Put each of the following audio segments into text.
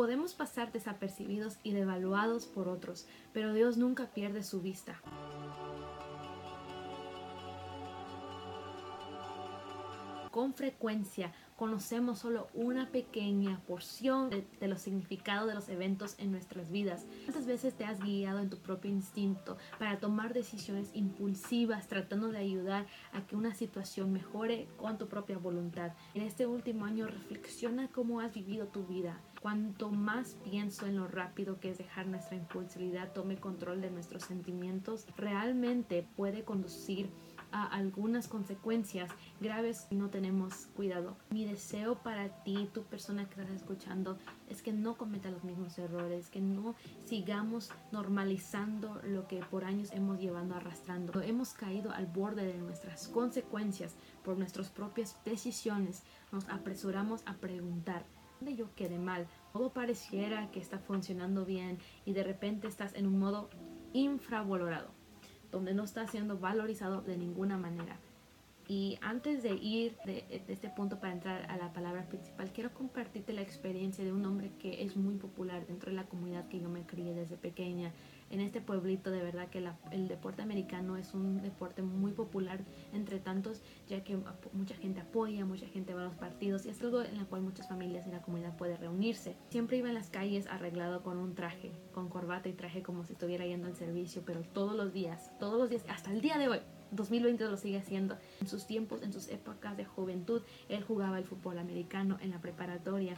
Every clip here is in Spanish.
Podemos pasar desapercibidos y devaluados por otros, pero Dios nunca pierde su vista. Con frecuencia conocemos solo una pequeña porción de, los significados de los eventos en nuestras vidas. ¿Cuántas veces te has guiado en tu propio instinto para tomar decisiones impulsivas tratando de ayudar a que una situación mejore con tu propia voluntad? En este último año reflexiona cómo has vivido tu vida. Cuanto más pienso en lo rápido que es dejar nuestra impulsividad tome control de nuestros sentimientos, realmente puede conducir a algunas consecuencias graves si no tenemos cuidado. Mi deseo para ti, tu persona que estás escuchando, es que no cometa los mismos errores, que no sigamos normalizando lo que por años hemos llevado arrastrando. Hemos caído al borde de nuestras consecuencias por nuestras propias decisiones. Nos apresuramos a preguntar, ¿dónde yo quedé mal? Todo pareciera que está funcionando bien y de repente estás en un modo infravalorado donde no está siendo valorizado de ninguna manera. Y antes de ir de, este punto para entrar a la palabra principal, quiero compartirte la experiencia de un hombre que es muy popular dentro de la comunidad que yo me crié desde pequeña. En este pueblito, de verdad que el deporte americano es un deporte muy popular entre tantos, ya que mucha gente apoya, mucha gente va a los partidos y es algo en el cual muchas familias en la comunidad pueden reunirse. Siempre iba en las calles arreglado con un traje, con corbata y traje como si estuviera yendo al servicio, pero todos los días, todos los días, hasta el día de hoy 2020 lo sigue haciendo. En sus tiempos, en sus épocas de juventud, él jugaba el fútbol americano en la preparatoria.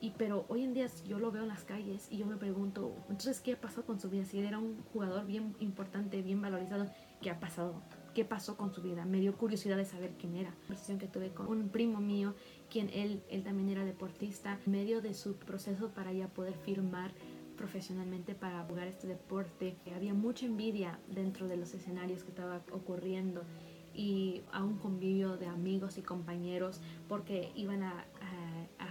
Y pero hoy en día yo lo veo en las calles y yo me pregunto, entonces, ¿qué pasó con su vida? Si él era un jugador bien importante, bien valorizado, ¿qué ha pasado? ¿Qué pasó con su vida? Me dio curiosidad de saber quién era. La conversación que tuve con un primo mío, quien él, él también era deportista, en medio de su proceso para ya poder firmar profesionalmente para jugar este deporte. Había mucha envidia dentro de los escenarios que estaba ocurriendo y a un convivio de amigos y compañeros porque iban a,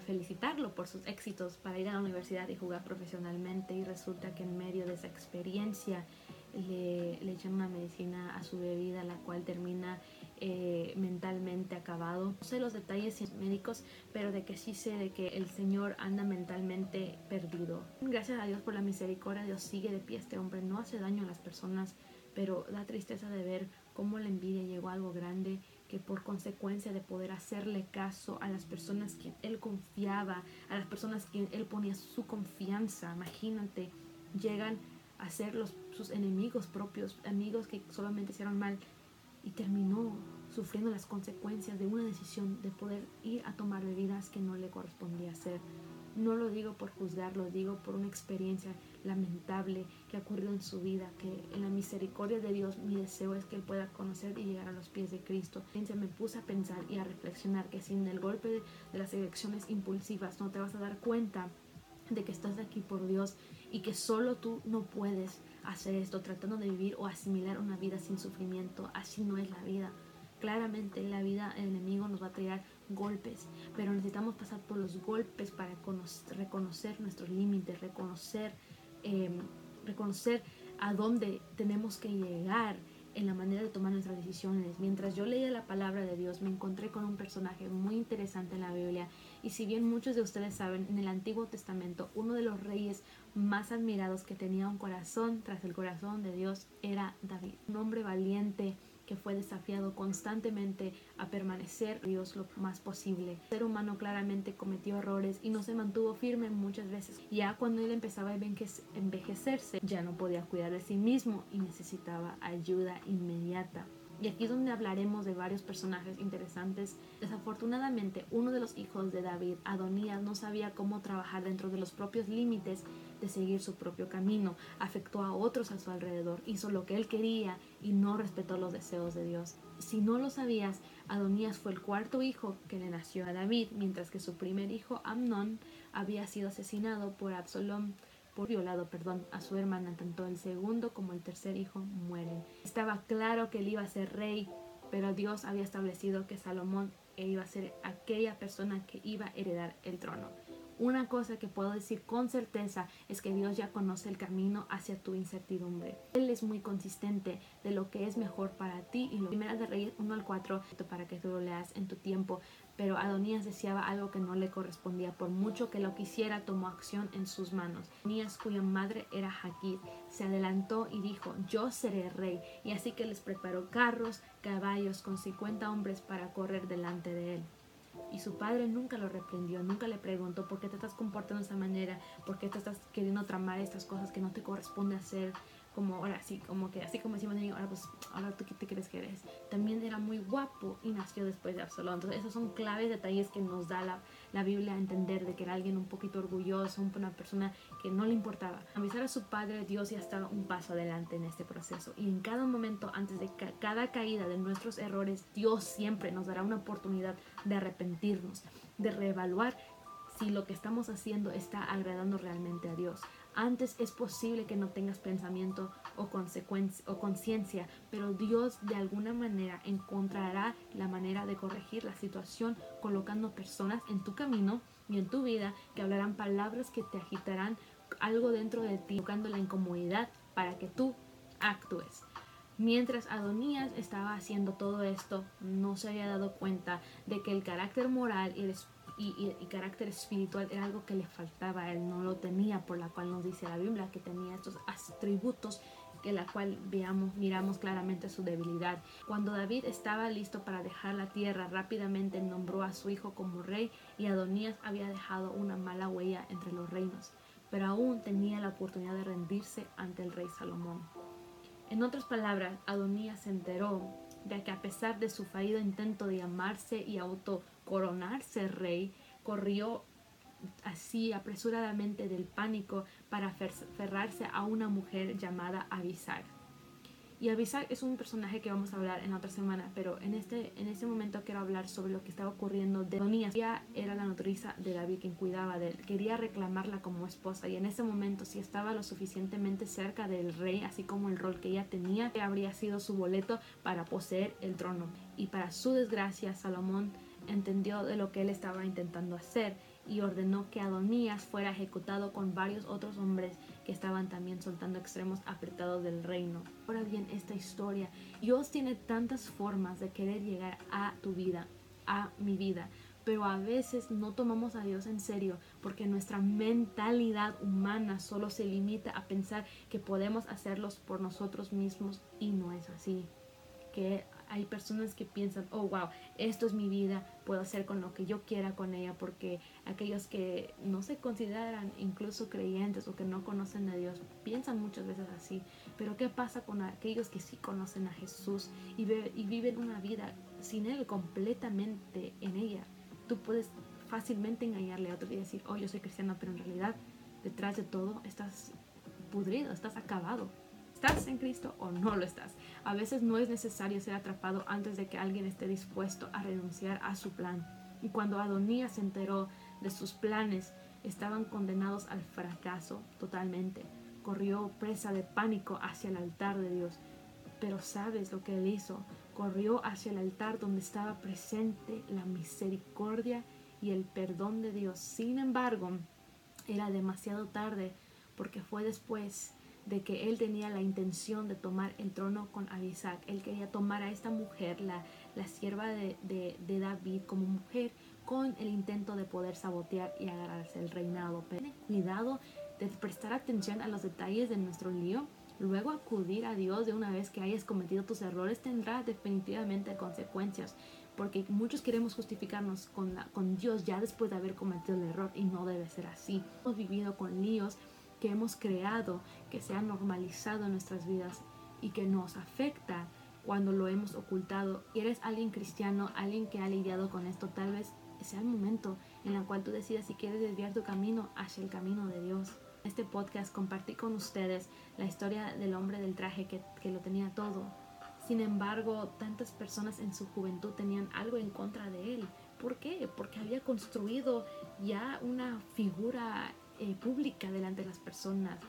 felicitarlo por sus éxitos para ir a la universidad y jugar profesionalmente y resulta que en medio de esa experiencia le, echan una medicina a su bebida la cual termina eh, mentalmente acabado. No sé los detalles médicos, pero de que sí sé de que el Señor anda mentalmente perdido. Gracias a Dios por la misericordia, Dios sigue de pie. Este hombre no hace daño a las personas, pero da tristeza de ver cómo la envidia llegó a algo grande que por consecuencia de poder hacerle caso a las personas que él confiaba, a las personas que él ponía su confianza, imagínate, llegan a ser los, sus enemigos propios, amigos que solamente hicieron mal, y terminó sufriendo las consecuencias de una decisión de poder ir a tomar bebidas que no le correspondía hacer. No lo digo por juzgar, lo digo por una experiencia lamentable que ha ocurrido en su vida, que en la misericordia de Dios mi deseo es que Él pueda conocer y llegar a los pies de Cristo. Me puse a pensar y a reflexionar que sin el golpe de, de las elecciones impulsivas no te vas a dar cuenta de que estás aquí por Dios y que solo tú no puedes hacer esto, tratando de vivir o asimilar una vida sin sufrimiento. Así no es la vida. Claramente la vida, el enemigo nos va a traer golpes, pero necesitamos pasar por los golpes para reconocer nuestros límites, reconocer, em, reconocer a dónde tenemos que llegar en la manera de tomar nuestras decisiones. Mientras yo leía la palabra de Dios, me encontré con un personaje muy interesante en la Biblia. Y si bien muchos de ustedes saben, en el Antiguo Testamento, uno de los reyes más admirados que tenía un corazón tras el corazón de Dios era David. Un hombre valiente, que fue desafiado constantemente a permanecer Dios lo más posible. El ser humano claramente cometió errores y no se mantuvo firme muchas veces. Ya cuando él empezaba a envejecerse, ya no podía cuidar de sí mismo y necesitaba ayuda inmediata. Y aquí es donde hablaremos de varios personajes interesantes. Desafortunadamente, uno de los hijos de David, Adonías, no sabía cómo trabajar dentro de los propios límites de seguir su propio camino, afectó a otros a su alrededor, hizo lo que él quería y no respetó los deseos de Dios. Si no lo sabías, Adonías fue el cuarto hijo que le nació a David, mientras que su primer hijo, Amnón, había sido asesinado por Absalom por violado, perdón, a su hermana, tanto el segundo como el tercer hijo mueren. Estaba claro que él iba a ser rey, pero Dios había establecido que Salomón iba a ser aquella persona que iba a heredar el trono. Una cosa que puedo decir con certeza es que Dios ya conoce el camino hacia tu incertidumbre. Él es muy consistente de lo que es mejor para ti y lo primera de Reyes 1 al 4 para que tú lo leas en tu tiempo. pero Adonías deseaba algo que no le correspondía. Por mucho que lo quisiera, tomó acción en sus manos. Adonías, cuya madre era Jaquid, se adelantó y dijo, yo seré rey. Y así que les preparó carros, caballos con 50 hombres para correr delante de él. Y su padre nunca lo reprendió, nunca le preguntó por qué te estás comportando de esa manera, por qué te estás queriendo tramar estas cosas que no te corresponde hacer como ahora sí, como que así como decimos, ahora pues, ahora tú qué te crees que eres. También era muy guapo y nació después de Absalón. Entonces, esos son claves detalles que nos da la, la Biblia a entender de que era alguien un poquito orgulloso, una persona que no le importaba. Avisar a su padre, Dios ya estaba un paso adelante en este proceso. Y en cada momento, antes de cada caída de nuestros errores, Dios siempre nos dará una oportunidad de arrepentirnos, de reevaluar si lo que estamos haciendo está agradando realmente a Dios. Antes es posible que no tengas pensamiento o, conciencia, pero Dios de alguna manera encontrará la manera de corregir la situación colocando personas en tu camino y en tu vida que hablarán palabras que te agitarán algo dentro de ti, buscando la incomodidad para que tú actúes. Mientras Adonías estaba haciendo todo esto, no se había dado cuenta de que el carácter moral y el espíritu y, carácter espiritual era algo que le faltaba, él no lo tenía, por la cual nos dice la Biblia que tenía estos atributos que la cual veamos, miramos claramente su debilidad. Cuando David estaba listo para dejar la tierra, rápidamente nombró a su hijo como rey y Adonías había dejado una mala huella entre los reinos, pero aún tenía la oportunidad de rendirse ante el rey Salomón. En otras palabras, Adonías se enteró de que a pesar de su fallido intento de llamarse y auto coronarse rey, corrió así apresuradamente del pánico para aferrarse a una mujer llamada Abisag. Y Abisag es un personaje que vamos a hablar en otra semana, pero en este, en este momento quiero hablar sobre lo que estaba ocurriendo de Adonías. Ella era la nodriza de David quien cuidaba de él, quería reclamarla como esposa y en ese momento si estaba lo suficientemente cerca del rey, así como el rol que ella tenía, habría sido su boleto para poseer el trono. Y para su desgracia, Salomón entendió de lo que él estaba intentando hacer y ordenó que Adonías fuera ejecutado con varios otros hombres que estaban también soltando extremos apretados del reino. Ahora bien, esta historia, Dios tiene tantas formas de querer llegar a tu vida, a mi vida, pero a veces no tomamos a Dios en serio porque nuestra mentalidad humana solo se limita a pensar que podemos hacerlos por nosotros mismos y no es así. Que hay personas que piensan, oh, wow, esto es mi vida, puedo hacer con lo que yo quiera con ella, porque aquellos que no se consideran incluso creyentes o que no conocen a Dios, piensan muchas veces así. Pero ¿qué pasa con aquellos que sí conocen a Jesús y, y viven una vida sin Él completamente en ella? Tú puedes fácilmente engañarle a otro y decir, oh, yo soy cristiano, pero en realidad detrás de todo estás pudrido, estás acabado. ¿Estás en Cristo o no lo estás? A veces no es necesario ser atrapado antes de que alguien esté dispuesto a renunciar a su plan. Y cuando Adonías se enteró de sus planes, estaban condenados al fracaso totalmente. Corrió presa de pánico hacia el altar de Dios. Pero ¿sabes lo que él hizo? Corrió hacia el altar donde estaba presente la misericordia y el perdón de Dios. Sin embargo, era demasiado tarde porque fue después de que él tenía la intención de tomar el trono con Abisac. Él quería tomar a esta mujer, la, la sierva de, de, David, como mujer con el intento de poder sabotear y agarrarse el reinado. Pero ten cuidado de prestar atención a los detalles de nuestro lío. Luego acudir a Dios de una vez que hayas cometido tus errores tendrá definitivamente consecuencias. Porque muchos queremos justificarnos con, con Dios ya después de haber cometido el error y no debe ser así. Hemos vivido con líos que hemos creado, que se ha normalizado en nuestras vidas y que nos afecta cuando lo hemos ocultado. Y eres alguien cristiano, alguien que ha lidiado con esto, tal vez sea el momento en el cual tú decidas si quieres desviar tu camino hacia el camino de Dios. En este podcast compartí con ustedes la historia del hombre del traje que, que lo tenía todo. Sin embargo, tantas personas en su juventud tenían algo en contra de él. ¿Por qué? Porque había construido ya una figura eh, pública delante de las personas.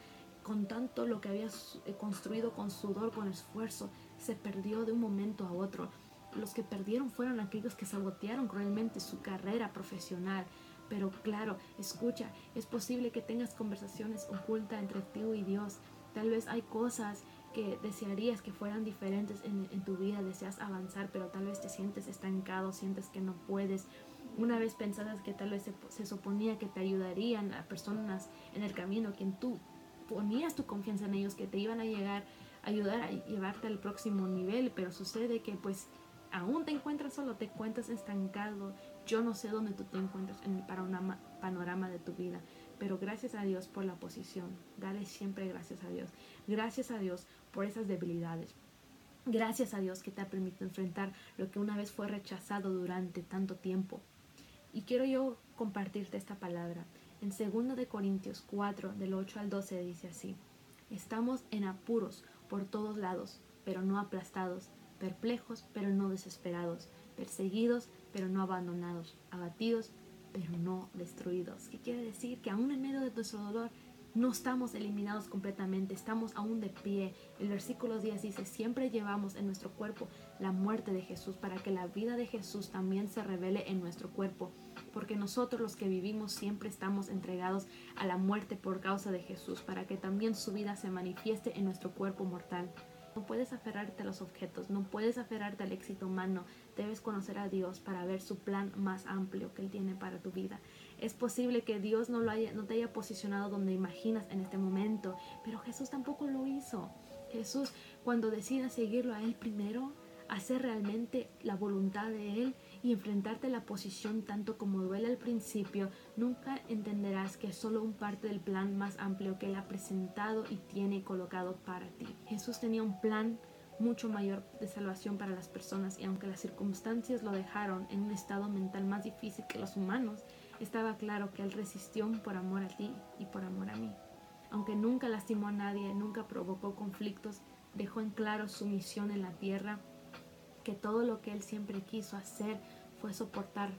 Con tanto lo que había eh, construido con sudor, con esfuerzo, se perdió de un momento a otro. Los que perdieron fueron aquellos que sabotearon cruelmente su carrera profesional. Pero claro, escucha, es posible que tengas conversaciones ocultas entre ti y Dios. Tal vez hay cosas que desearías que fueran diferentes en, en, tu vida, deseas avanzar, pero tal vez te sientes estancado, sientes que no puedes, una vez pensabas que tal vez se, se, suponía que te ayudarían a personas en el camino, quien tú ponías tu confianza en ellos, que te iban a llegar ayudar a llevarte al próximo nivel, pero sucede que pues aún te encuentras solo, te encuentras estancado. Yo no sé dónde tú te encuentras en el panorama, panorama de tu vida, pero gracias a Dios por la posición. Dale siempre gracias a Dios. Gracias a Dios por esas debilidades. Gracias a Dios que te ha permitido enfrentar lo que una vez fue rechazado durante tanto tiempo. Y quiero yo compartirte esta palabra. En 2 de Corintios 4, del 8 al 12 dice así: Estamos en apuros por todos lados, pero no aplastados, perplejos, pero no desesperados, perseguidos, pero no abandonados, abatidos, pero no destruidos. ¿Qué quiere decir? Que aún en medio de nuestro dolor no estamos eliminados completamente, estamos aún de pie. El versículo 10 dice, siempre llevamos en nuestro cuerpo la muerte de Jesús para que la vida de Jesús también se revele en nuestro cuerpo. Porque nosotros los que vivimos siempre estamos entregados a la muerte por causa de Jesús, para que también su vida se manifieste en nuestro cuerpo mortal. No puedes aferrarte a los objetos, no puedes aferrarte al éxito humano. Debes conocer a Dios para ver su plan más amplio que Él tiene para tu vida. Es posible que Dios no, lo haya, no te haya posicionado donde imaginas en este momento, pero Jesús tampoco lo hizo. Jesús, cuando decidas seguirlo a Él primero, hacer realmente la voluntad de Él y enfrentarte a la posición tanto como duele al principio, nunca entenderás que es solo un parte del plan más amplio que Él ha presentado y tiene colocado para ti. Jesús tenía un plan mucho mayor de salvación para las personas y aunque las circunstancias lo dejaron en un estado mental más difícil que los humanos, estaba claro que Él resistió por amor a ti y por amor a mí. Aunque nunca lastimó a nadie, nunca provocó conflictos, dejó en claro su misión en la tierra que todo lo que él siempre quiso hacer fue soportar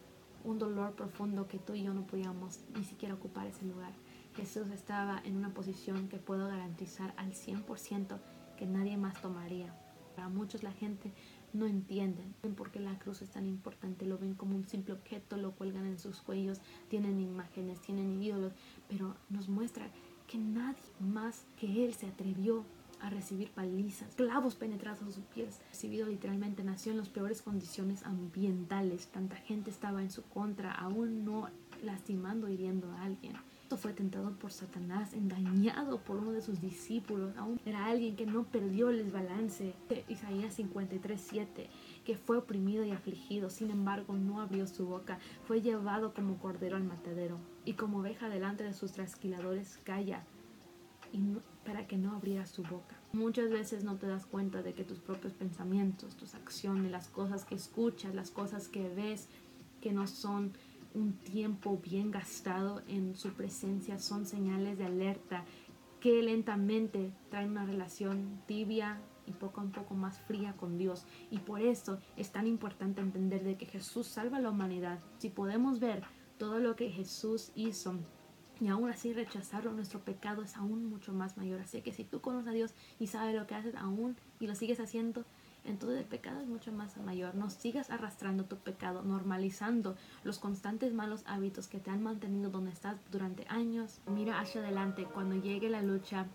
un dolor profundo que tú y yo no podíamos ni siquiera ocupar ese lugar. Jesús estaba en una posición que puedo garantizar al 100% que nadie más tomaría. Para muchos la gente no entienden por qué la cruz es tan importante, lo ven como un simple objeto, lo cuelgan en sus cuellos, tienen imágenes, tienen ídolos, pero nos muestra que nadie más que Él se atrevió a recibir palizas, clavos penetrados en sus pies. Recibido literalmente nació en las peores condiciones ambientales. Tanta gente estaba en su contra, aún no lastimando hiriendo a alguien. Esto fue tentado por Satanás, engañado por uno de sus discípulos. Aún era alguien que no perdió el balance. Isaías 53:7, que fue oprimido y afligido, sin embargo no abrió su boca. Fue llevado como cordero al matadero y como oveja delante de sus trasquiladores calla para que no abriera su boca. Muchas veces no te das cuenta de que tus propios pensamientos, tus acciones, las cosas que escuchas, las cosas que ves, que no son un tiempo bien gastado en su presencia, son señales de alerta que lentamente traen una relación tibia y poco a poco más fría con Dios. Y por eso es tan importante entender de que Jesús salva a la humanidad. Si podemos ver todo lo que Jesús hizo y aún así rechazarlo, nuestro pecado es aún mucho más mayor. Así que si tú conoces a Dios y sabes lo que haces aún y lo sigues haciendo, entonces el pecado es mucho más mayor. No sigas arrastrando tu pecado, normalizando los constantes malos hábitos que te han mantenido donde estás durante años. Mira hacia adelante cuando llegue la lucha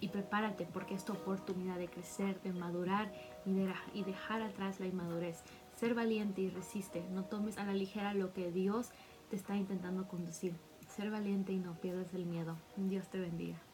y prepárate porque es tu oportunidad de crecer, de madurar y, y dejar atrás la inmadurez. Ser valiente y resiste. No tomes a la ligera lo que Dios te está intentando conducir ser valiente y no pierdas el miedo. Dios te bendiga.